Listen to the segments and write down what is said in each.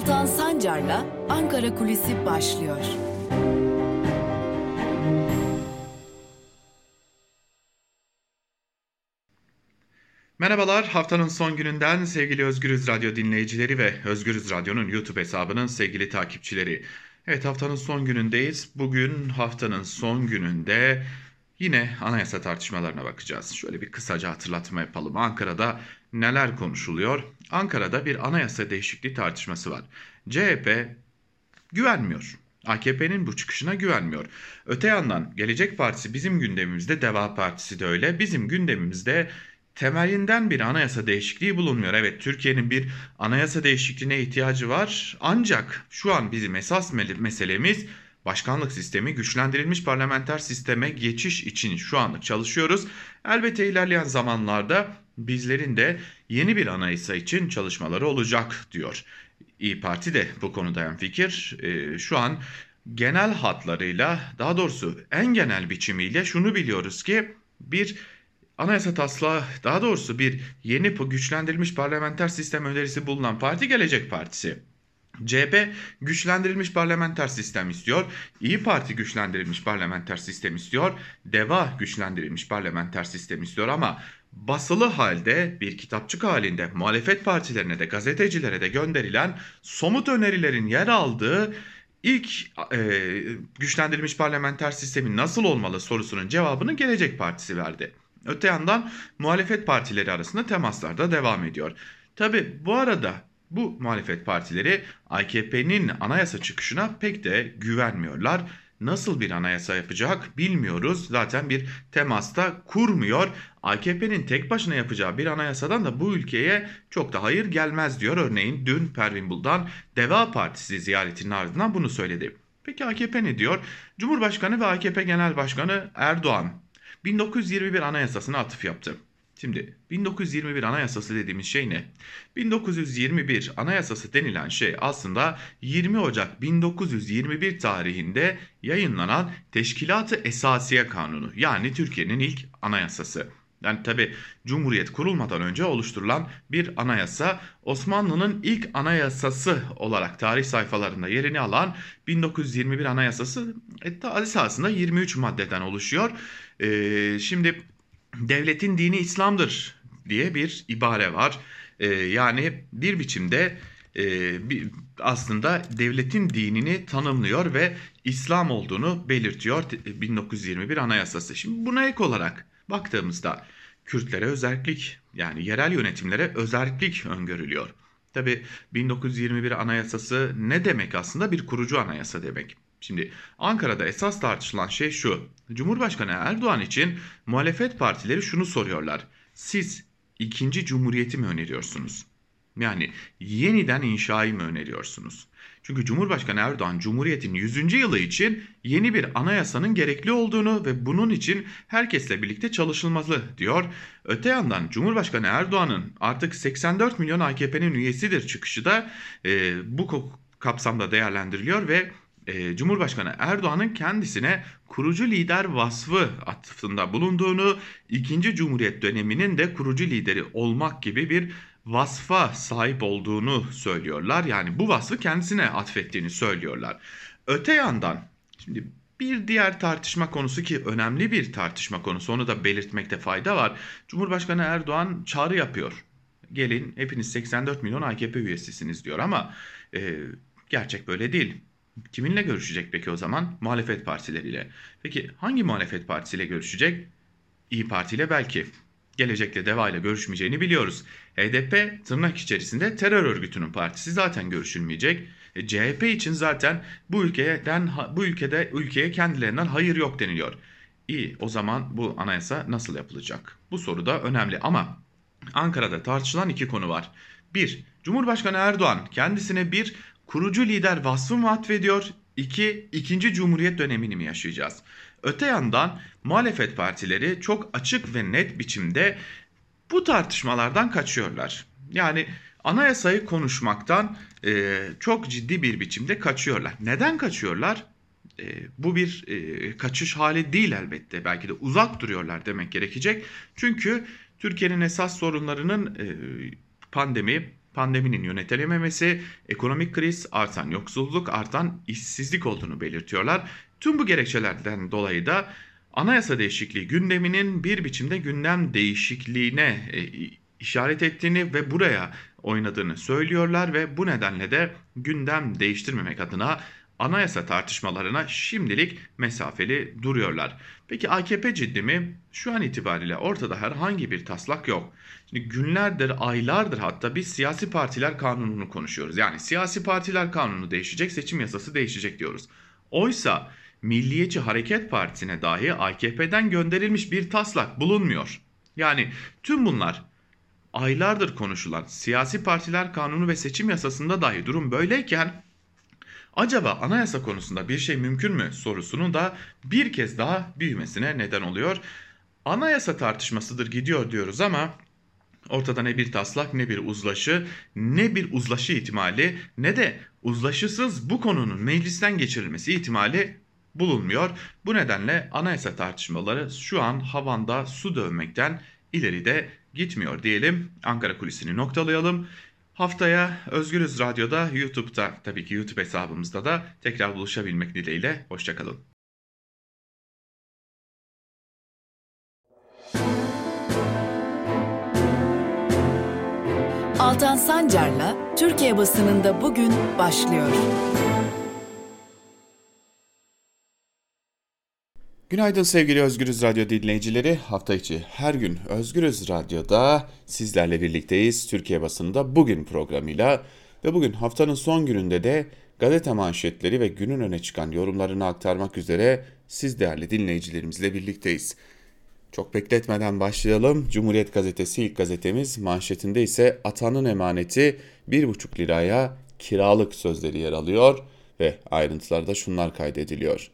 Altan Sancar'la Ankara Kulisi başlıyor. Merhabalar, haftanın son gününden sevgili Özgürüz Radyo dinleyicileri ve Özgürüz Radyo'nun YouTube hesabının sevgili takipçileri. Evet haftanın son günündeyiz. Bugün haftanın son gününde yine anayasa tartışmalarına bakacağız. Şöyle bir kısaca hatırlatma yapalım. Ankara'da neler konuşuluyor? Ankara'da bir anayasa değişikliği tartışması var. CHP güvenmiyor. AKP'nin bu çıkışına güvenmiyor. Öte yandan Gelecek Partisi bizim gündemimizde, Deva Partisi de öyle. Bizim gündemimizde temelinden bir anayasa değişikliği bulunmuyor. Evet Türkiye'nin bir anayasa değişikliğine ihtiyacı var. Ancak şu an bizim esas meselemiz başkanlık sistemi güçlendirilmiş parlamenter sisteme geçiş için şu anlık çalışıyoruz. Elbette ilerleyen zamanlarda bizlerin de yeni bir anayasa için çalışmaları olacak diyor. İyi Parti de bu konuda en fikir. Ee, şu an genel hatlarıyla daha doğrusu en genel biçimiyle şunu biliyoruz ki bir Anayasa taslağı daha doğrusu bir yeni güçlendirilmiş parlamenter sistem önerisi bulunan parti Gelecek Partisi. CHP güçlendirilmiş parlamenter sistem istiyor. İyi Parti güçlendirilmiş parlamenter sistem istiyor. DEVA güçlendirilmiş parlamenter sistem istiyor ama basılı halde bir kitapçık halinde muhalefet partilerine de gazetecilere de gönderilen somut önerilerin yer aldığı ilk e, güçlendirilmiş parlamenter sistemin nasıl olmalı sorusunun cevabını Gelecek Partisi verdi. Öte yandan muhalefet partileri arasında temaslar da devam ediyor. Tabi bu arada bu muhalefet partileri AKP'nin anayasa çıkışına pek de güvenmiyorlar. Nasıl bir anayasa yapacak bilmiyoruz. Zaten bir temasta kurmuyor. AKP'nin tek başına yapacağı bir anayasadan da bu ülkeye çok da hayır gelmez diyor. Örneğin dün Pervin Buldan Deva Partisi ziyaretinin ardından bunu söyledi. Peki AKP ne diyor? Cumhurbaşkanı ve AKP Genel Başkanı Erdoğan 1921 Anayasası'na atıf yaptı. Şimdi 1921 Anayasası dediğimiz şey ne? 1921 Anayasası denilen şey aslında 20 Ocak 1921 tarihinde yayınlanan Teşkilat-ı Esasiye Kanunu yani Türkiye'nin ilk anayasası. Yani tabi Cumhuriyet kurulmadan önce oluşturulan bir anayasa Osmanlı'nın ilk anayasası olarak tarih sayfalarında yerini alan 1921 Anayasası esasında 23 maddeden oluşuyor. Ee, şimdi devletin dini İslam'dır diye bir ibare var. Ee, yani bir biçimde e, bir, aslında devletin dinini tanımlıyor ve İslam olduğunu belirtiyor 1921 Anayasası. Şimdi buna ek olarak baktığımızda Kürtlere özellik yani yerel yönetimlere özellik öngörülüyor. Tabi 1921 Anayasası ne demek aslında bir kurucu anayasa demek. Şimdi Ankara'da esas tartışılan şey şu. Cumhurbaşkanı Erdoğan için muhalefet partileri şunu soruyorlar. Siz ikinci cumhuriyeti mi öneriyorsunuz? Yani yeniden inşayı mı öneriyorsunuz? Çünkü Cumhurbaşkanı Erdoğan Cumhuriyet'in 100. yılı için yeni bir anayasanın gerekli olduğunu ve bunun için herkesle birlikte çalışılmalı diyor. Öte yandan Cumhurbaşkanı Erdoğan'ın artık 84 milyon AKP'nin üyesidir çıkışı da e, bu kapsamda değerlendiriliyor ve e, Cumhurbaşkanı Erdoğan'ın kendisine kurucu lider vasfı atıfında bulunduğunu, ikinci Cumhuriyet döneminin de kurucu lideri olmak gibi bir vasfa sahip olduğunu söylüyorlar. Yani bu vasfı kendisine atfettiğini söylüyorlar. Öte yandan şimdi bir diğer tartışma konusu ki önemli bir tartışma konusu onu da belirtmekte fayda var. Cumhurbaşkanı Erdoğan çağrı yapıyor. Gelin hepiniz 84 milyon AKP üyesisiniz diyor ama e, gerçek böyle değil. Kiminle görüşecek peki o zaman? Muhalefet partileriyle. Peki hangi muhalefet partisiyle görüşecek? İyi Parti ile belki. Gelecekte DEVA ile görüşmeyeceğini biliyoruz. HDP tırnak içerisinde terör örgütünün partisi zaten görüşülmeyecek. E, CHP için zaten bu ülkeden bu ülkede ülkeye kendilerinden hayır yok deniliyor. İyi o zaman bu anayasa nasıl yapılacak? Bu soru da önemli ama Ankara'da tartışılan iki konu var. Bir, Cumhurbaşkanı Erdoğan kendisine bir kurucu lider vasfı mı atfediyor? İki, ikinci Cumhuriyet dönemini mi yaşayacağız? Öte yandan muhalefet partileri çok açık ve net biçimde bu tartışmalardan kaçıyorlar. Yani anayasayı konuşmaktan e, çok ciddi bir biçimde kaçıyorlar. Neden kaçıyorlar? E, bu bir e, kaçış hali değil elbette. Belki de uzak duruyorlar demek gerekecek. Çünkü Türkiye'nin esas sorunlarının e, pandemi, pandeminin yönetilememesi, ekonomik kriz, artan yoksulluk, artan işsizlik olduğunu belirtiyorlar. Tüm bu gerekçelerden dolayı da anayasa değişikliği gündeminin bir biçimde gündem değişikliğine e, işaret ettiğini ve buraya oynadığını söylüyorlar ve bu nedenle de gündem değiştirmemek adına anayasa tartışmalarına şimdilik mesafeli duruyorlar. Peki AKP ciddi mi? Şu an itibariyle ortada herhangi bir taslak yok. Şimdi günlerdir, aylardır hatta biz siyasi partiler kanununu konuşuyoruz. Yani siyasi partiler kanunu değişecek, seçim yasası değişecek diyoruz. Oysa Milliyetçi Hareket Partisi'ne dahi AKP'den gönderilmiş bir taslak bulunmuyor. Yani tüm bunlar aylardır konuşulan siyasi partiler kanunu ve seçim yasasında dahi durum böyleyken acaba anayasa konusunda bir şey mümkün mü sorusunun da bir kez daha büyümesine neden oluyor. Anayasa tartışmasıdır gidiyor diyoruz ama ortada ne bir taslak ne bir uzlaşı ne bir uzlaşı ihtimali ne de uzlaşısız bu konunun meclisten geçirilmesi ihtimali bulunmuyor. Bu nedenle anayasa tartışmaları şu an havanda su dövmekten ileride gitmiyor diyelim. Ankara kulisini noktalayalım. Haftaya Özgürüz Radyo'da, YouTube'da tabii ki YouTube hesabımızda da tekrar buluşabilmek dileğiyle. Hoşçakalın. Altan Sancar'la Türkiye basınında bugün başlıyor. Günaydın sevgili Özgürüz Radyo dinleyicileri. Hafta içi her gün Özgürüz Radyo'da sizlerle birlikteyiz. Türkiye basında bugün programıyla ve bugün haftanın son gününde de gazete manşetleri ve günün öne çıkan yorumlarını aktarmak üzere siz değerli dinleyicilerimizle birlikteyiz. Çok bekletmeden başlayalım. Cumhuriyet Gazetesi ilk gazetemiz manşetinde ise atanın emaneti 1,5 liraya kiralık sözleri yer alıyor ve ayrıntılarda şunlar kaydediliyor.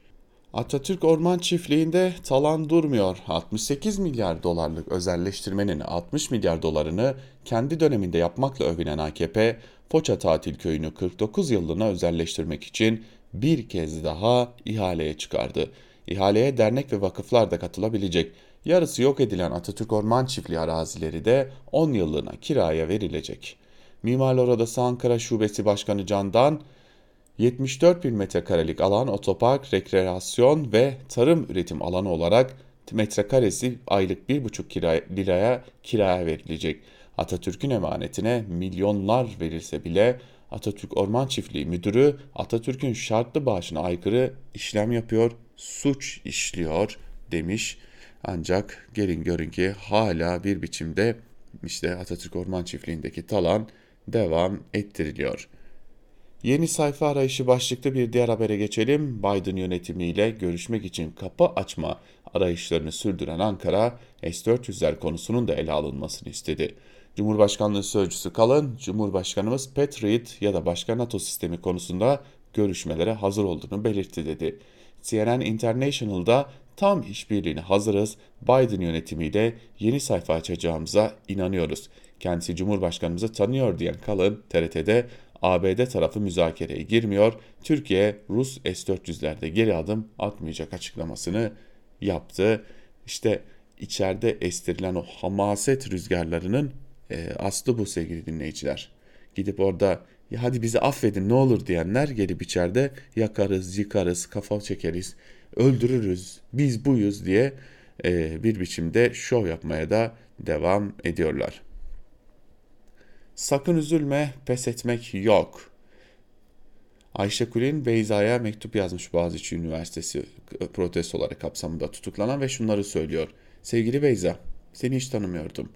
Atatürk Orman Çiftliği'nde talan durmuyor. 68 milyar dolarlık özelleştirmenin 60 milyar dolarını kendi döneminde yapmakla övünen AKP, Foça Tatil Köyü'nü 49 yıllığına özelleştirmek için bir kez daha ihaleye çıkardı. İhaleye dernek ve vakıflar da katılabilecek. Yarısı yok edilen Atatürk Orman Çiftliği arazileri de 10 yıllığına kiraya verilecek. Mimarlar Odası Ankara Şubesi Başkanı Candan, 74 bin metrekarelik alan otopark, rekreasyon ve tarım üretim alanı olarak metrekaresi aylık 1,5 kira, liraya kiraya verilecek. Atatürk'ün emanetine milyonlar verilse bile Atatürk Orman Çiftliği Müdürü Atatürk'ün şartlı bağışına aykırı işlem yapıyor, suç işliyor demiş. Ancak gelin görün ki hala bir biçimde işte Atatürk Orman Çiftliği'ndeki talan devam ettiriliyor. Yeni sayfa arayışı başlıklı bir diğer habere geçelim. Biden yönetimiyle görüşmek için kapı açma arayışlarını sürdüren Ankara, S-400'ler konusunun da ele alınmasını istedi. Cumhurbaşkanlığı Sözcüsü Kalın, Cumhurbaşkanımız Patriot ya da başka NATO sistemi konusunda görüşmelere hazır olduğunu belirtti dedi. CNN International'da tam işbirliğine hazırız, Biden yönetimiyle yeni sayfa açacağımıza inanıyoruz. Kendisi Cumhurbaşkanımızı tanıyor diyen Kalın, TRT'de ABD tarafı müzakereye girmiyor, Türkiye Rus S-400'lerde geri adım atmayacak açıklamasını yaptı. İşte içeride estirilen o hamaset rüzgarlarının e, aslı bu sevgili dinleyiciler. Gidip orada ya hadi bizi affedin ne olur diyenler gelip içeride yakarız, yıkarız, kafa çekeriz, öldürürüz, biz buyuz diye e, bir biçimde şov yapmaya da devam ediyorlar. Sakın üzülme, pes etmek yok. Ayşe Kulin Beyza'ya mektup yazmış Boğaziçi Üniversitesi protestoları kapsamında tutuklanan ve şunları söylüyor. Sevgili Beyza, seni hiç tanımıyordum.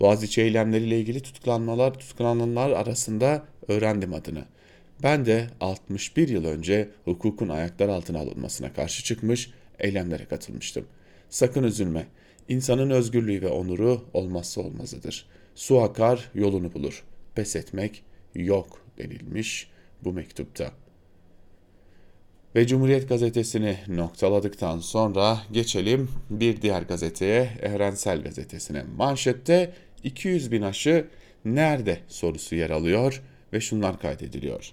Boğaziçi eylemleriyle ilgili tutuklanmalar, tutuklananlar arasında öğrendim adını. Ben de 61 yıl önce hukukun ayaklar altına alınmasına karşı çıkmış, eylemlere katılmıştım. Sakın üzülme. İnsanın özgürlüğü ve onuru olmazsa olmazıdır. Su akar, yolunu bulur. Pes etmek yok denilmiş bu mektupta. Ve Cumhuriyet gazetesini noktaladıktan sonra geçelim bir diğer gazeteye, Evrensel Gazetesi'ne. Manşette 200 bin aşı nerede sorusu yer alıyor ve şunlar kaydediliyor.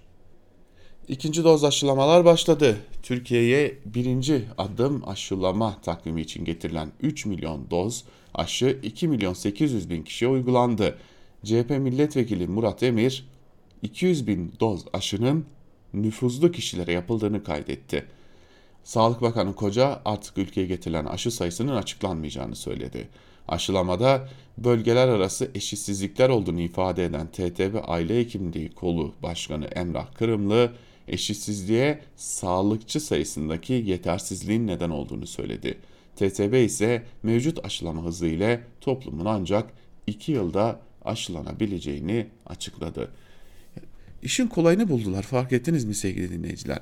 İkinci doz aşılamalar başladı. Türkiye'ye birinci adım aşılama takvimi için getirilen 3 milyon doz aşı 2 milyon 800 bin kişiye uygulandı. CHP milletvekili Murat Emir 200 bin doz aşının nüfuzlu kişilere yapıldığını kaydetti. Sağlık Bakanı Koca artık ülkeye getirilen aşı sayısının açıklanmayacağını söyledi. Aşılamada bölgeler arası eşitsizlikler olduğunu ifade eden TTB Aile Hekimliği Kolu Başkanı Emrah Kırımlı, eşitsizliğe sağlıkçı sayısındaki yetersizliğin neden olduğunu söyledi. TTB ise mevcut aşılama hızı ile toplumun ancak 2 yılda aşılanabileceğini açıkladı. İşin kolayını buldular fark ettiniz mi sevgili dinleyiciler?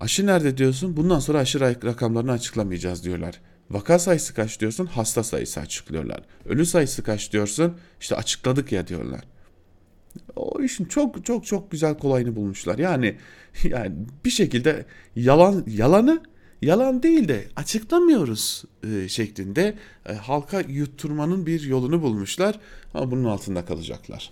Aşı nerede diyorsun? Bundan sonra aşı rakamlarını açıklamayacağız diyorlar. Vaka sayısı kaç diyorsun? Hasta sayısı açıklıyorlar. Ölü sayısı kaç diyorsun? İşte açıkladık ya diyorlar. O işin çok çok çok güzel kolayını bulmuşlar. Yani yani bir şekilde yalan yalanı yalan değil de açıklamıyoruz e, şeklinde e, halka yutturmanın bir yolunu bulmuşlar ama bunun altında kalacaklar.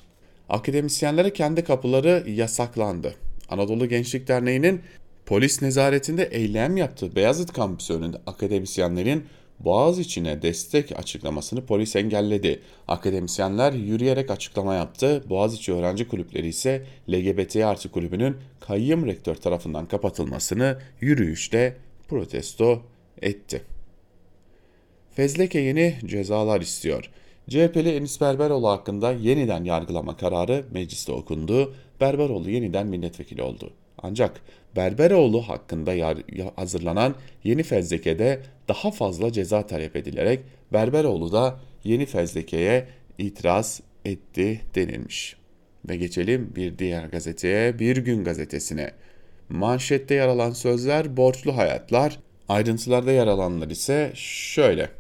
Akademisyenlere kendi kapıları yasaklandı. Anadolu Gençlik Derneği'nin polis nezaretinde eylem yaptığı Beyazıt kampüsü önünde akademisyenlerin Boğaz içine destek açıklamasını polis engelledi. Akademisyenler yürüyerek açıklama yaptı. Boğaziçi Öğrenci Kulüpleri ise LGBT artı kulübünün kayyım rektör tarafından kapatılmasını yürüyüşte protesto etti. Fezleke yeni cezalar istiyor. CHP'li Enis Berberoğlu hakkında yeniden yargılama kararı mecliste okundu. Berberoğlu yeniden milletvekili oldu. Ancak Berberoğlu hakkında hazırlanan yeni fezlekede daha fazla ceza talep edilerek Berberoğlu da yeni fezlekeye itiraz etti denilmiş. Ve geçelim bir diğer gazeteye, Bir Gün gazetesine. Manşette yer alan sözler borçlu hayatlar, ayrıntılarda yer alanlar ise şöyle.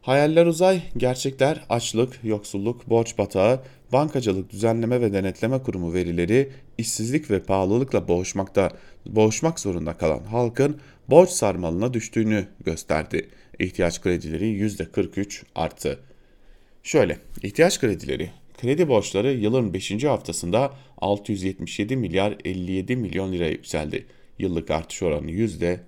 Hayaller uzay, gerçekler açlık, yoksulluk, borç batağı, Bankacılık Düzenleme ve Denetleme Kurumu verileri işsizlik ve pahalılıkla boğuşmakta boğuşmak zorunda kalan halkın borç sarmalına düştüğünü gösterdi. İhtiyaç kredileri %43 arttı. Şöyle, ihtiyaç kredileri, kredi borçları yılın 5. haftasında 677 milyar 57 milyon liraya yükseldi. Yıllık artış oranı %43.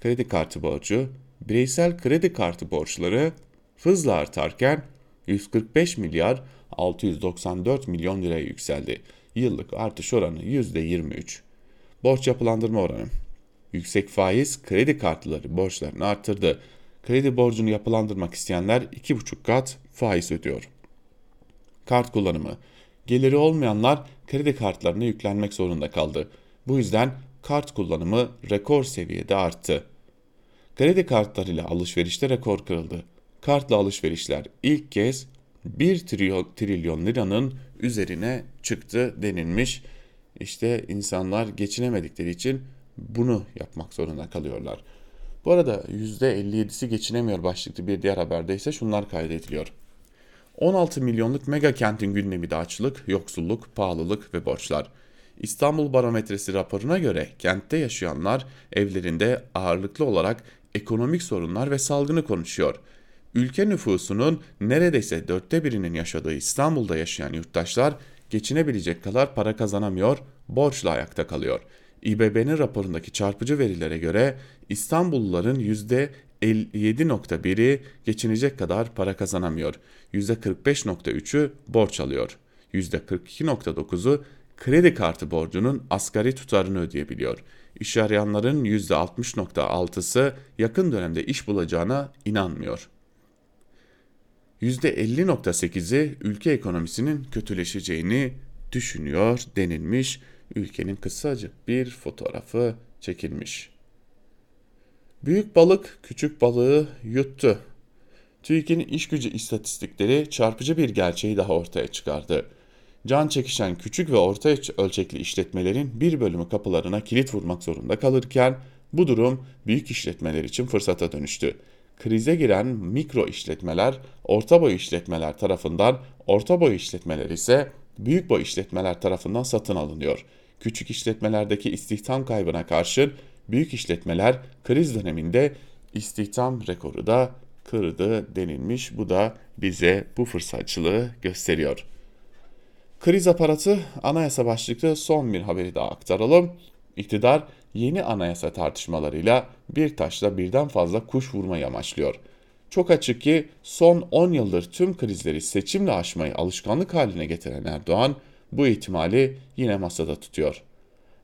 Kredi kartı borcu, bireysel kredi kartı borçları hızla artarken 145 milyar 694 milyon liraya yükseldi. Yıllık artış oranı %23. Borç yapılandırma oranı. Yüksek faiz kredi kartları borçlarını arttırdı. Kredi borcunu yapılandırmak isteyenler 2,5 kat faiz ödüyor. Kart kullanımı. Geliri olmayanlar kredi kartlarına yüklenmek zorunda kaldı. Bu yüzden kart kullanımı rekor seviyede arttı. Kredi kartlarıyla alışverişte rekor kırıldı. Kartla alışverişler ilk kez 1 trilyon, liranın üzerine çıktı denilmiş. İşte insanlar geçinemedikleri için bunu yapmak zorunda kalıyorlar. Bu arada %57'si geçinemiyor başlıklı bir diğer haberde ise şunlar kaydediliyor. 16 milyonluk mega kentin gündemi de açlık, yoksulluk, pahalılık ve borçlar. İstanbul Barometresi raporuna göre kentte yaşayanlar evlerinde ağırlıklı olarak ekonomik sorunlar ve salgını konuşuyor. Ülke nüfusunun neredeyse dörtte birinin yaşadığı İstanbul'da yaşayan yurttaşlar geçinebilecek kadar para kazanamıyor, borçla ayakta kalıyor. İBB'nin raporundaki çarpıcı verilere göre İstanbulluların %57.1'i geçinecek kadar para kazanamıyor. %45.3'ü borç alıyor. %42.9'u kredi kartı borcunun asgari tutarını ödeyebiliyor. İş arayanların %60.6'sı yakın dönemde iş bulacağına inanmıyor. %50.8'i ülke ekonomisinin kötüleşeceğini düşünüyor denilmiş. Ülkenin kısacık bir fotoğrafı çekilmiş. Büyük balık küçük balığı yuttu. TÜİK'in iş gücü istatistikleri çarpıcı bir gerçeği daha ortaya çıkardı. Can çekişen küçük ve orta ölçekli işletmelerin bir bölümü kapılarına kilit vurmak zorunda kalırken bu durum büyük işletmeler için fırsata dönüştü krize giren mikro işletmeler orta boy işletmeler tarafından, orta boy işletmeler ise büyük boy işletmeler tarafından satın alınıyor. Küçük işletmelerdeki istihdam kaybına karşın büyük işletmeler kriz döneminde istihdam rekoru da kırdı denilmiş. Bu da bize bu fırsatçılığı gösteriyor. Kriz aparatı anayasa başlıklı son bir haberi daha aktaralım. İktidar yeni anayasa tartışmalarıyla bir taşla birden fazla kuş vurmayı amaçlıyor. Çok açık ki son 10 yıldır tüm krizleri seçimle aşmayı alışkanlık haline getiren Erdoğan bu ihtimali yine masada tutuyor.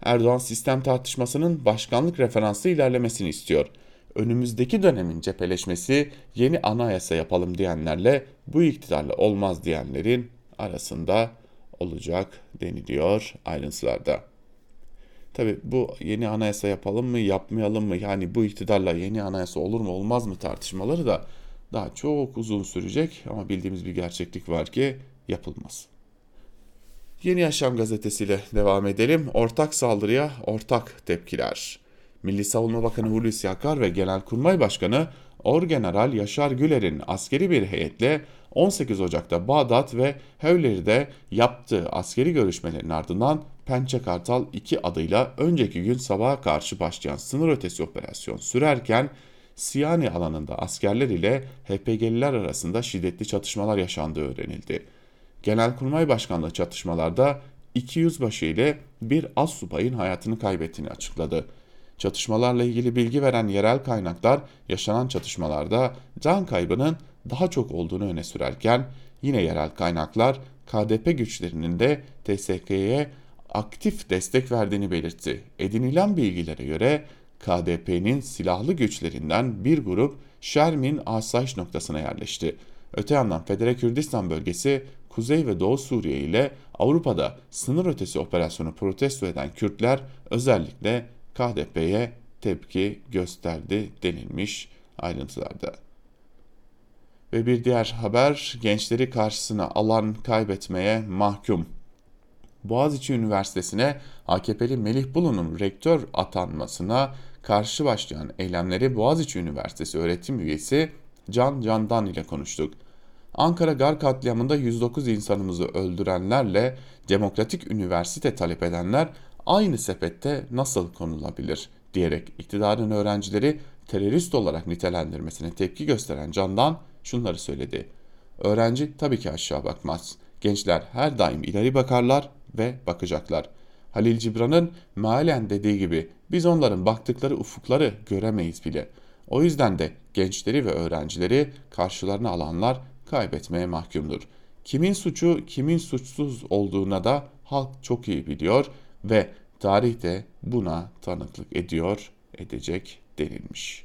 Erdoğan sistem tartışmasının başkanlık referanslı ilerlemesini istiyor. Önümüzdeki dönemin cepheleşmesi yeni anayasa yapalım diyenlerle bu iktidarla olmaz diyenlerin arasında olacak deniliyor ayrıntılarda. Tabi bu yeni anayasa yapalım mı yapmayalım mı yani bu iktidarla yeni anayasa olur mu olmaz mı tartışmaları da daha çok uzun sürecek ama bildiğimiz bir gerçeklik var ki yapılmaz. Yeni Yaşam gazetesiyle devam edelim. Ortak saldırıya ortak tepkiler. Milli Savunma Bakanı Hulusi Akar ve Genelkurmay Başkanı Orgeneral Yaşar Güler'in askeri bir heyetle 18 Ocak'ta Bağdat ve Hevleri'de yaptığı askeri görüşmelerin ardından Pençe Kartal 2 adıyla önceki gün sabaha karşı başlayan sınır ötesi operasyon sürerken Siyani alanında askerler ile HPG'liler arasında şiddetli çatışmalar yaşandığı öğrenildi. Genelkurmay Başkanlığı çatışmalarda iki yüzbaşı ile bir az subayın hayatını kaybettiğini açıkladı. Çatışmalarla ilgili bilgi veren yerel kaynaklar yaşanan çatışmalarda can kaybının daha çok olduğunu öne sürerken yine yerel kaynaklar KDP güçlerinin de TSK'ye aktif destek verdiğini belirtti. Edinilen bilgilere göre KDP'nin silahlı güçlerinden bir grup Şermin asayiş noktasına yerleşti. Öte yandan Federe Kürdistan bölgesi Kuzey ve Doğu Suriye ile Avrupa'da sınır ötesi operasyonu protesto eden Kürtler özellikle KDP'ye tepki gösterdi denilmiş ayrıntılarda. Ve bir diğer haber gençleri karşısına alan kaybetmeye mahkum. Boğaziçi Üniversitesi'ne AKP'li Melih Bulu'nun rektör atanmasına karşı başlayan eylemleri Boğaziçi Üniversitesi öğretim üyesi Can Candan ile konuştuk. Ankara Gar katliamında 109 insanımızı öldürenlerle demokratik üniversite talep edenler aynı sepette nasıl konulabilir diyerek iktidarın öğrencileri terörist olarak nitelendirmesine tepki gösteren Candan şunları söyledi. Öğrenci tabii ki aşağı bakmaz. Gençler her daim ileri bakarlar ve bakacaklar. Halil Cibran'ın mealen dediği gibi biz onların baktıkları ufukları göremeyiz bile. O yüzden de gençleri ve öğrencileri karşılarına alanlar kaybetmeye mahkumdur. Kimin suçu kimin suçsuz olduğuna da halk çok iyi biliyor ve tarih de buna tanıklık ediyor, edecek denilmiş.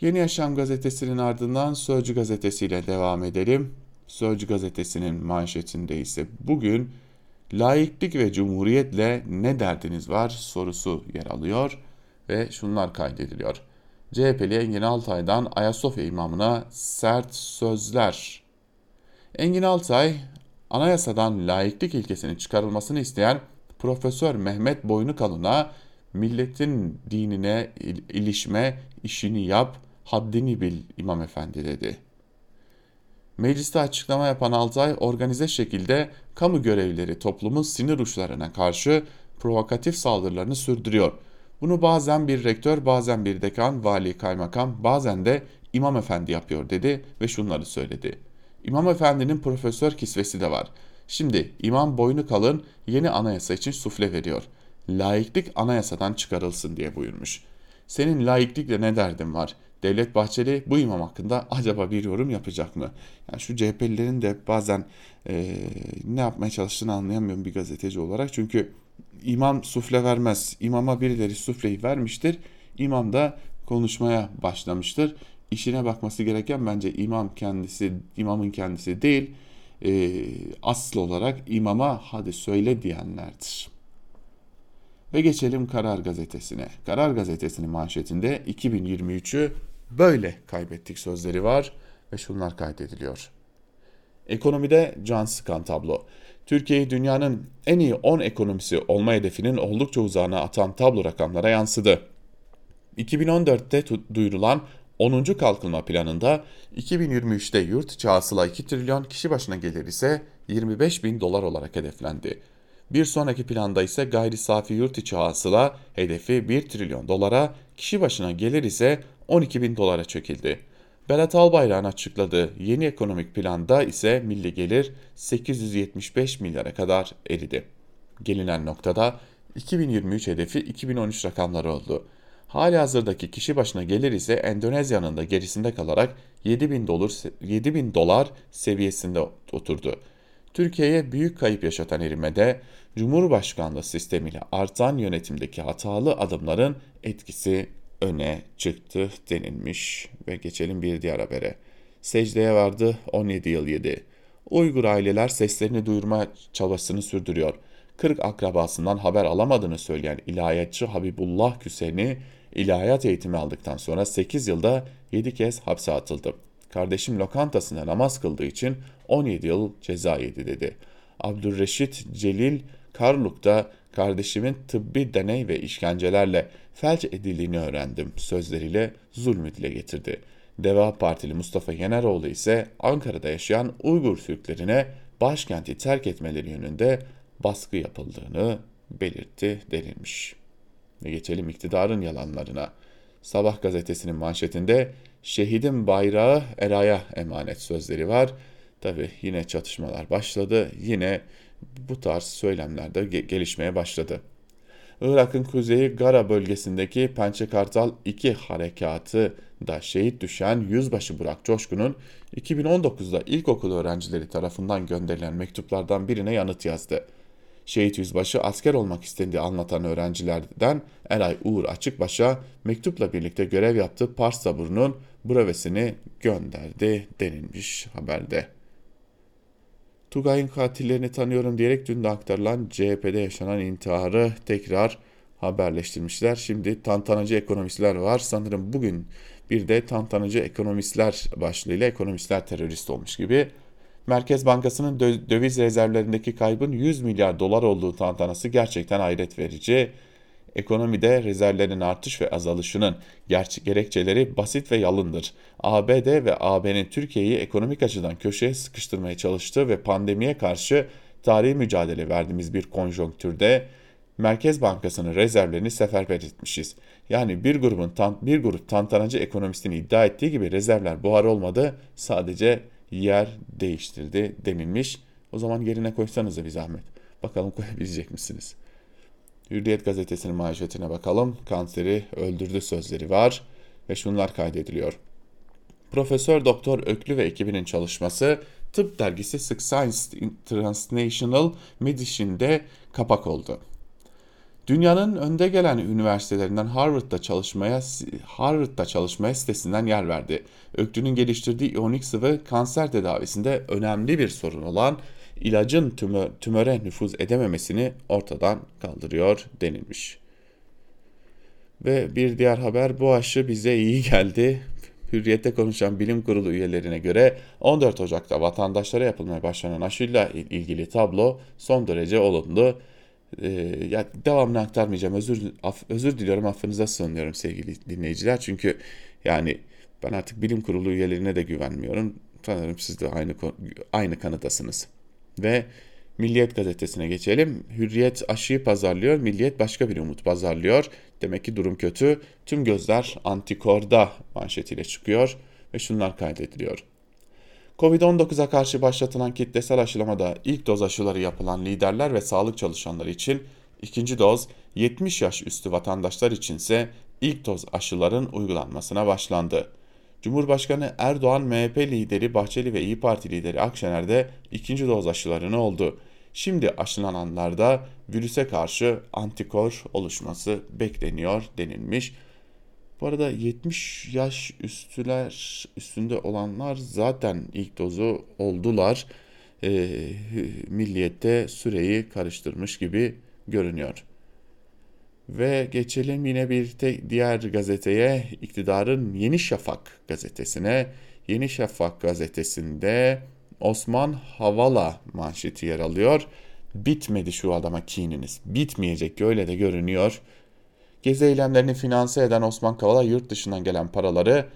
Yeni Yaşam gazetesinin ardından Sözcü gazetesiyle devam edelim. Sözcü gazetesinin manşetinde ise bugün laiklik ve cumhuriyetle ne derdiniz var sorusu yer alıyor ve şunlar kaydediliyor. CHP'li Engin Altay'dan Ayasofya imamına sert sözler. Engin Altay, anayasadan laiklik ilkesinin çıkarılmasını isteyen Profesör Mehmet Boynukalın'a milletin dinine ilişme, işini yap, haddini bil imam efendi dedi. Mecliste açıklama yapan Altay organize şekilde kamu görevlileri toplumun sinir uçlarına karşı provokatif saldırılarını sürdürüyor. Bunu bazen bir rektör, bazen bir dekan, vali, kaymakam, bazen de imam efendi yapıyor dedi ve şunları söyledi. İmam efendinin profesör kisvesi de var. Şimdi imam boynu kalın yeni anayasa için sufle veriyor. Laiklik anayasadan çıkarılsın diye buyurmuş. Senin laiklikle ne derdin var? Devlet Bahçeli bu imam hakkında acaba bir yorum yapacak mı? Yani şu CHP'lilerin de bazen e, ne yapmaya çalıştığını anlayamıyorum bir gazeteci olarak. Çünkü imam sufle vermez. İmama birileri sufleyi vermiştir. İmam da konuşmaya başlamıştır. İşine bakması gereken bence imam kendisi, imamın kendisi değil, e, asıl olarak imama hadi söyle diyenlerdir. Ve geçelim Karar Gazetesi'ne. Karar Gazetesi'nin manşetinde 2023'ü böyle kaybettik sözleri var ve şunlar kaydediliyor. Ekonomide can sıkan tablo. Türkiye'yi dünyanın en iyi 10 ekonomisi olma hedefinin oldukça uzağına atan tablo rakamlara yansıdı. 2014'te duyurulan 10. kalkınma planında 2023'te yurt içi hasıla 2 trilyon kişi başına gelir ise 25 bin dolar olarak hedeflendi. Bir sonraki planda ise gayri safi yurt içi hasıla hedefi 1 trilyon dolara, kişi başına gelir ise 12 bin dolara çekildi. Berat Albayrak'ın açıkladığı yeni ekonomik planda ise milli gelir 875 milyara kadar eridi. Gelinen noktada 2023 hedefi 2013 rakamları oldu. Hali hazırdaki kişi başına gelir ise Endonezya'nın da gerisinde kalarak 7000 dolar, 7000 dolar seviyesinde oturdu. Türkiye'ye büyük kayıp yaşatan erimede Cumhurbaşkanlığı sistemiyle artan yönetimdeki hatalı adımların etkisi öne çıktı denilmiş ve geçelim bir diğer habere. Secdeye vardı 17 yıl yedi. Uygur aileler seslerini duyurma çabasını sürdürüyor. 40 akrabasından haber alamadığını söyleyen ilahiyatçı Habibullah Küseni ilahiyat eğitimi aldıktan sonra 8 yılda 7 kez hapse atıldı. Kardeşim lokantasında namaz kıldığı için 17 yıl ceza yedi dedi. Abdülreşit Celil Karluk'ta kardeşimin tıbbi deney ve işkencelerle felç edildiğini öğrendim sözleriyle zulmü dile getirdi. Deva Partili Mustafa Yeneroğlu ise Ankara'da yaşayan Uygur Türklerine başkenti terk etmeleri yönünde baskı yapıldığını belirtti denilmiş. Ve geçelim iktidarın yalanlarına. Sabah gazetesinin manşetinde şehidin bayrağı Eray'a emanet sözleri var. Tabi yine çatışmalar başladı. Yine bu tarz söylemler de gelişmeye başladı. Irak'ın kuzeyi Gara bölgesindeki Pençe Kartal 2 harekatı da şehit düşen Yüzbaşı Burak Coşkun'un 2019'da ilkokul öğrencileri tarafından gönderilen mektuplardan birine yanıt yazdı. Şehit Yüzbaşı asker olmak istediği anlatan öğrencilerden Eray Uğur Açıkbaş'a mektupla birlikte görev yaptığı Pars taburunun brevesini gönderdi denilmiş haberde. Tugay'ın katillerini tanıyorum diyerek dün de aktarılan CHP'de yaşanan intiharı tekrar haberleştirmişler. Şimdi tantanacı ekonomistler var. Sanırım bugün bir de tantanacı ekonomistler başlığıyla ekonomistler terörist olmuş gibi. Merkez Bankası'nın döviz rezervlerindeki kaybın 100 milyar dolar olduğu tantanası gerçekten hayret verici. Ekonomide rezervlerin artış ve azalışının gerçek gerekçeleri basit ve yalındır. ABD ve AB'nin Türkiye'yi ekonomik açıdan köşeye sıkıştırmaya çalıştığı ve pandemiye karşı tarihi mücadele verdiğimiz bir konjonktürde Merkez Bankası'nın rezervlerini seferber etmişiz. Yani bir grubun bir grup tantanacı ekonomistin iddia ettiği gibi rezervler buhar olmadı, sadece yer değiştirdi denilmiş. O zaman yerine koysanız bir zahmet. Bakalım koyabilecek misiniz? Hürriyet gazetesinin manşetine bakalım. Kanseri öldürdü sözleri var ve şunlar kaydediliyor. Profesör Doktor Öklü ve ekibinin çalışması Tıp dergisi Sık Science Transnational Medicine'de kapak oldu. Dünyanın önde gelen üniversitelerinden Harvard'da çalışmaya Harvard'da çalışmaya sitesinden yer verdi. Öklü'nün geliştirdiği iyonik sıvı kanser tedavisinde önemli bir sorun olan ilacın tümö, tümöre nüfuz edememesini ortadan kaldırıyor denilmiş. Ve bir diğer haber bu aşı bize iyi geldi. Hürriyette konuşan bilim kurulu üyelerine göre 14 Ocak'ta vatandaşlara yapılmaya başlanan aşıyla ilgili tablo son derece olumlu. Ee, ya devamını aktarmayacağım. Özür af, özür diliyorum. Affınıza sığınıyorum sevgili dinleyiciler. Çünkü yani ben artık bilim kurulu üyelerine de güvenmiyorum. Sanırım siz de aynı aynı kanıdasınız. Ve Milliyet gazetesine geçelim. Hürriyet aşıyı pazarlıyor, Milliyet başka bir umut pazarlıyor. Demek ki durum kötü. Tüm gözler antikorda manşetiyle çıkıyor ve şunlar kaydediliyor. Covid-19'a karşı başlatılan kitlesel aşılamada ilk doz aşıları yapılan liderler ve sağlık çalışanları için ikinci doz 70 yaş üstü vatandaşlar içinse ilk doz aşıların uygulanmasına başlandı. Cumhurbaşkanı Erdoğan, MHP lideri Bahçeli ve İyi Parti lideri Akşener de ikinci doz aşılarını oldu. Şimdi aşılananlarda virüse karşı antikor oluşması bekleniyor denilmiş. Bu arada 70 yaş üstüler üstünde olanlar zaten ilk dozu oldular. E, milliyette süreyi karıştırmış gibi görünüyor. Ve geçelim yine bir te- diğer gazeteye, iktidarın Yeni Şafak gazetesine. Yeni Şafak gazetesinde Osman Havala manşeti yer alıyor. Bitmedi şu adama kininiz. Bitmeyecek öyle de görünüyor. Gezi eylemlerini finanse eden Osman Kavala yurt dışından gelen paraları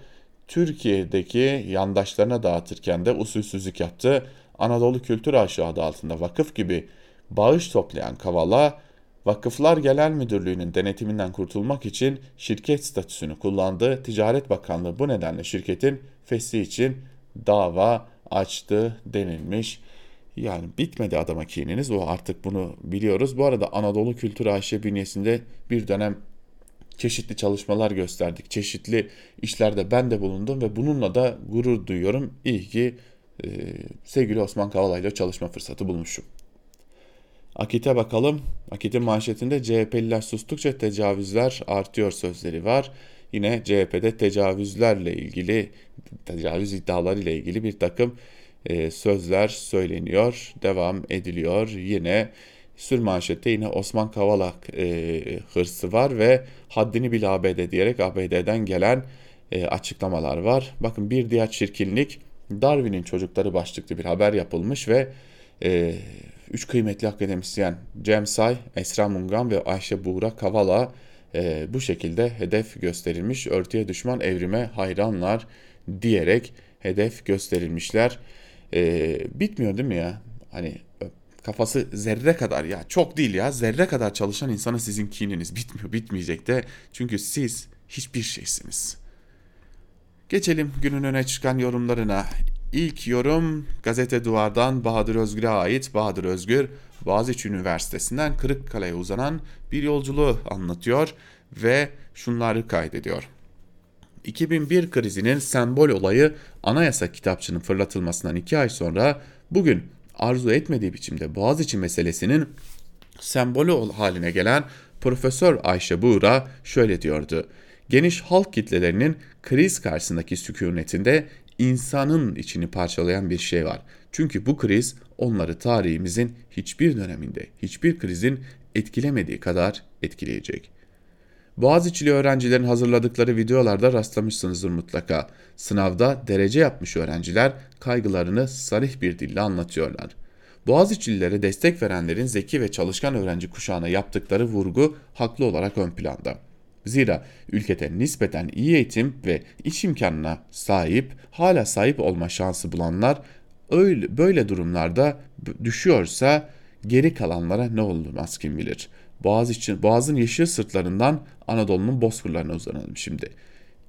Türkiye'deki yandaşlarına dağıtırken de usulsüzlük yaptı. Anadolu Kültür Aşığı adı altında vakıf gibi bağış toplayan Kavala Vakıflar Genel Müdürlüğü'nün denetiminden kurtulmak için şirket statüsünü kullandı. Ticaret Bakanlığı bu nedenle şirketin fesli için dava açtı denilmiş. Yani bitmedi adama kininiz o artık bunu biliyoruz. Bu arada Anadolu Kültür AŞ bünyesinde bir dönem çeşitli çalışmalar gösterdik. Çeşitli işlerde ben de bulundum ve bununla da gurur duyuyorum. İyi ki e, sevgili Osman Kavala ile çalışma fırsatı bulmuşum. Akit'e bakalım. Akit'in manşetinde CHP'liler sustukça tecavüzler artıyor sözleri var. Yine CHP'de tecavüzlerle ilgili, tecavüz iddiaları ile ilgili bir takım e, sözler söyleniyor, devam ediliyor. Yine sür manşette yine Osman Kavala e, hırsı var ve haddini bil ABD diyerek ABD'den gelen e, açıklamalar var. Bakın bir diğer çirkinlik Darwin'in çocukları başlıklı bir haber yapılmış ve e, üç kıymetli akademisyen Cem Say, Esra Mungan ve Ayşe Buğra Kavala e, bu şekilde hedef gösterilmiş. Örtüye düşman evrime hayranlar diyerek hedef gösterilmişler. E, bitmiyor değil mi ya? Hani kafası zerre kadar ya çok değil ya zerre kadar çalışan insana sizin kininiz bitmiyor bitmeyecek de çünkü siz hiçbir şeysiniz. Geçelim günün öne çıkan yorumlarına. İlk yorum gazete duvardan Bahadır Özgür'e ait. Bahadır Özgür Boğaziçi Üniversitesi'nden Kırıkkale'ye uzanan bir yolculuğu anlatıyor ve şunları kaydediyor. 2001 krizinin sembol olayı anayasa kitapçının fırlatılmasından iki ay sonra bugün arzu etmediği biçimde Boğaziçi meselesinin sembolü haline gelen Profesör Ayşe Buğra şöyle diyordu. Geniş halk kitlelerinin kriz karşısındaki sükunetinde insanın içini parçalayan bir şey var. Çünkü bu kriz onları tarihimizin hiçbir döneminde, hiçbir krizin etkilemediği kadar etkileyecek. Boğaziçi'li öğrencilerin hazırladıkları videolarda rastlamışsınızdır mutlaka. Sınavda derece yapmış öğrenciler kaygılarını sarih bir dille anlatıyorlar. Boğaziçi'lilere destek verenlerin zeki ve çalışkan öğrenci kuşağına yaptıkları vurgu haklı olarak ön planda. Zira ülkede nispeten iyi eğitim ve iş imkanına sahip, hala sahip olma şansı bulanlar öyle böyle durumlarda düşüyorsa geri kalanlara ne olmaz kim bilir. Boğaz için, Boğaz'ın yeşil sırtlarından Anadolu'nun bozkırlarına uzanalım şimdi.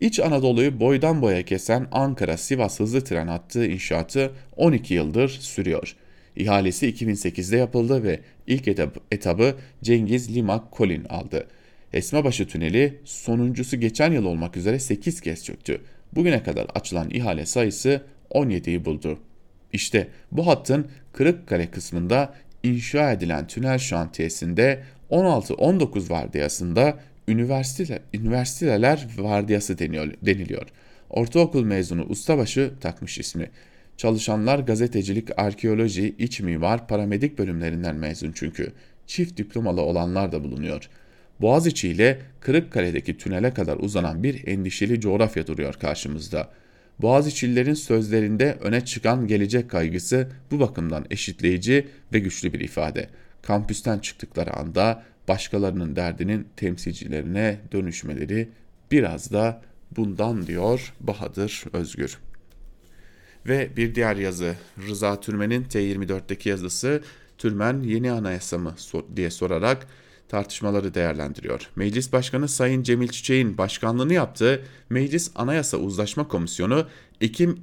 İç Anadolu'yu boydan boya kesen Ankara-Sivas hızlı tren hattı inşaatı 12 yıldır sürüyor. İhalesi 2008'de yapıldı ve ilk etabı Cengiz Limak Kolin aldı. Esmebaşı Tüneli sonuncusu geçen yıl olmak üzere 8 kez çöktü. Bugüne kadar açılan ihale sayısı 17'yi buldu. İşte bu hattın Kırıkkale kısmında inşa edilen tünel şantiyesinde 16-19 vardiyasında üniversiteler, üniversiteler vardiyası deniyor, deniliyor. Ortaokul mezunu ustabaşı takmış ismi. Çalışanlar gazetecilik, arkeoloji, iç mimar, paramedik bölümlerinden mezun çünkü. Çift diplomalı olanlar da bulunuyor. Boğaziçi ile Kırıkkale'deki tünele kadar uzanan bir endişeli coğrafya duruyor karşımızda. Boğaziçi'lilerin sözlerinde öne çıkan gelecek kaygısı bu bakımdan eşitleyici ve güçlü bir ifade. Kampüsten çıktıkları anda başkalarının derdinin temsilcilerine dönüşmeleri biraz da bundan diyor Bahadır Özgür. Ve bir diğer yazı Rıza Türmen'in T24'teki yazısı Türmen yeni anayasa mı diye sorarak tartışmaları değerlendiriyor. Meclis Başkanı Sayın Cemil Çiçek'in başkanlığını yaptığı Meclis Anayasa Uzlaşma Komisyonu Ekim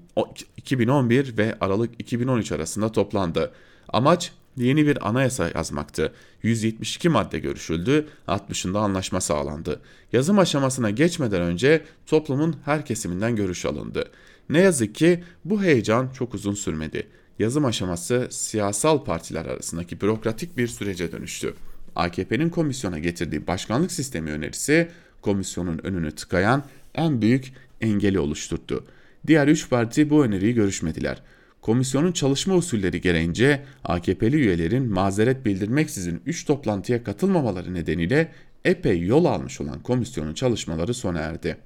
2011 ve Aralık 2013 arasında toplandı. Amaç yeni bir anayasa yazmaktı. 172 madde görüşüldü, 60'ında anlaşma sağlandı. Yazım aşamasına geçmeden önce toplumun her kesiminden görüş alındı. Ne yazık ki bu heyecan çok uzun sürmedi. Yazım aşaması siyasal partiler arasındaki bürokratik bir sürece dönüştü. AKP'nin komisyona getirdiği başkanlık sistemi önerisi komisyonun önünü tıkayan en büyük engeli oluşturdu. Diğer üç parti bu öneriyi görüşmediler. Komisyonun çalışma usulleri gereğince AKP'li üyelerin mazeret bildirmeksizin 3 toplantıya katılmamaları nedeniyle epey yol almış olan komisyonun çalışmaları sona erdi.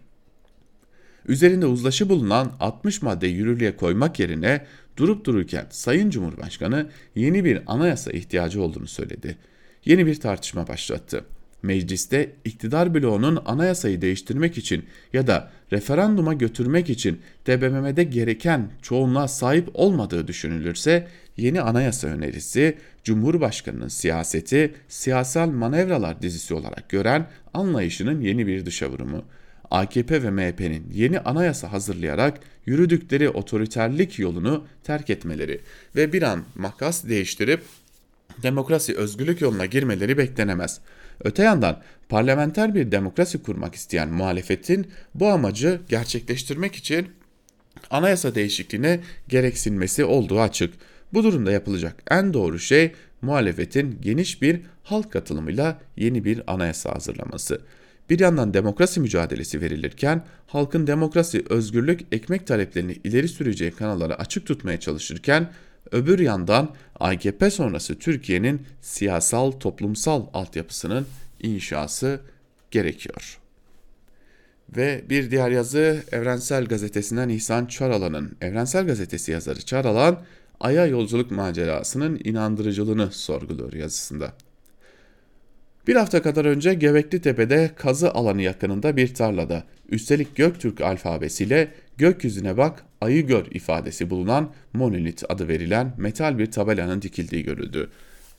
Üzerinde uzlaşı bulunan 60 madde yürürlüğe koymak yerine durup dururken Sayın Cumhurbaşkanı yeni bir anayasa ihtiyacı olduğunu söyledi. Yeni bir tartışma başlattı mecliste iktidar bloğunun anayasayı değiştirmek için ya da referanduma götürmek için TBMM'de gereken çoğunluğa sahip olmadığı düşünülürse yeni anayasa önerisi Cumhurbaşkanının siyaseti siyasal manevralar dizisi olarak gören anlayışının yeni bir dışa vurumu. AKP ve MHP'nin yeni anayasa hazırlayarak yürüdükleri otoriterlik yolunu terk etmeleri ve bir an makas değiştirip demokrasi özgürlük yoluna girmeleri beklenemez. Öte yandan parlamenter bir demokrasi kurmak isteyen muhalefetin bu amacı gerçekleştirmek için anayasa değişikliğine gereksinmesi olduğu açık. Bu durumda yapılacak en doğru şey muhalefetin geniş bir halk katılımıyla yeni bir anayasa hazırlaması. Bir yandan demokrasi mücadelesi verilirken halkın demokrasi, özgürlük, ekmek taleplerini ileri süreceği kanalları açık tutmaya çalışırken öbür yandan AKP sonrası Türkiye'nin siyasal toplumsal altyapısının inşası gerekiyor. Ve bir diğer yazı Evrensel Gazetesi'nden İhsan Çaralan'ın. Evrensel Gazetesi yazarı Çaralan, Ay'a yolculuk macerasının inandırıcılığını sorguluyor yazısında. Bir hafta kadar önce Göbekli Tepe'de kazı alanı yakınında bir tarlada, üstelik Göktürk alfabesiyle gökyüzüne bak, ayı gör ifadesi bulunan monolit adı verilen metal bir tabelanın dikildiği görüldü.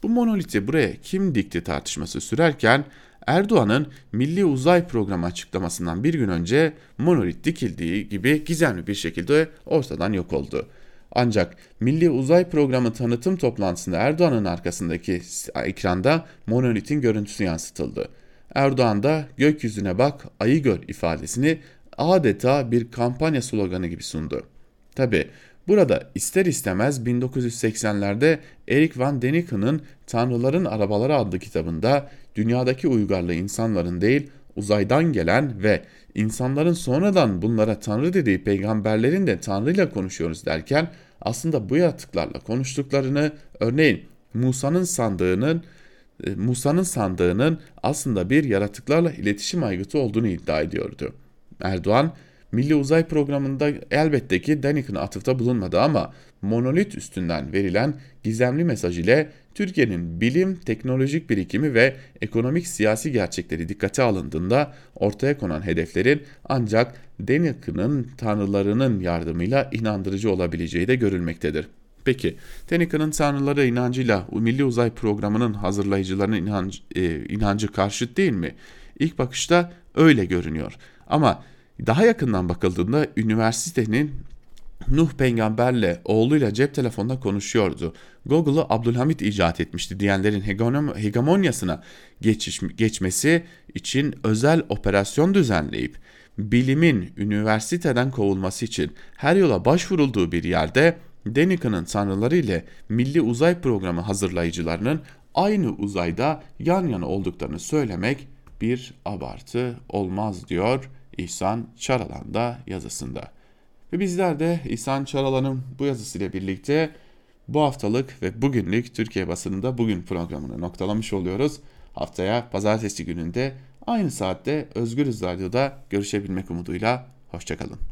Bu monoliti buraya kim dikti tartışması sürerken Erdoğan'ın Milli Uzay Programı açıklamasından bir gün önce monolit dikildiği gibi gizemli bir şekilde ortadan yok oldu. Ancak Milli Uzay Programı tanıtım toplantısında Erdoğan'ın arkasındaki ekranda monolitin görüntüsü yansıtıldı. Erdoğan da gökyüzüne bak ayı gör ifadesini adeta bir kampanya sloganı gibi sundu. Tabi burada ister istemez 1980'lerde Erik van Däniken'ın Tanrıların Arabaları adlı kitabında dünyadaki uygarlığı insanların değil uzaydan gelen ve insanların sonradan bunlara Tanrı dediği peygamberlerin de Tanrı ile konuşuyoruz derken aslında bu yaratıklarla konuştuklarını örneğin Musa'nın sandığının e, Musa'nın sandığının aslında bir yaratıklarla iletişim aygıtı olduğunu iddia ediyordu. Erdoğan Milli Uzay Programı'nda elbette ki Daniken'a atıfta bulunmadı ama monolit üstünden verilen gizemli mesaj ile Türkiye'nin bilim, teknolojik birikimi ve ekonomik siyasi gerçekleri dikkate alındığında ortaya konan hedeflerin ancak Daniken'ın tanrılarının yardımıyla inandırıcı olabileceği de görülmektedir. Peki, Daniken'ın tanrıları inancıyla Milli Uzay Programı'nın hazırlayıcılarının inancı, e, inancı karşıt değil mi? İlk bakışta öyle görünüyor. Ama daha yakından bakıldığında üniversitenin Nuh peygamberle oğluyla cep telefonunda konuşuyordu. Google'ı Abdülhamit icat etmişti diyenlerin hegemonyasına geçiş, geçmesi için özel operasyon düzenleyip bilimin üniversiteden kovulması için her yola başvurulduğu bir yerde Daniken'ın tanrıları ile Milli Uzay Programı hazırlayıcılarının aynı uzayda yan yana olduklarını söylemek bir abartı olmaz diyor İhsan Çaralan da yazısında. Ve bizler de İhsan Çaralan'ın bu yazısıyla birlikte bu haftalık ve bugünlük Türkiye basınında bugün programını noktalamış oluyoruz. Haftaya pazartesi gününde aynı saatte Özgürüz Radyo'da görüşebilmek umuduyla. Hoşçakalın.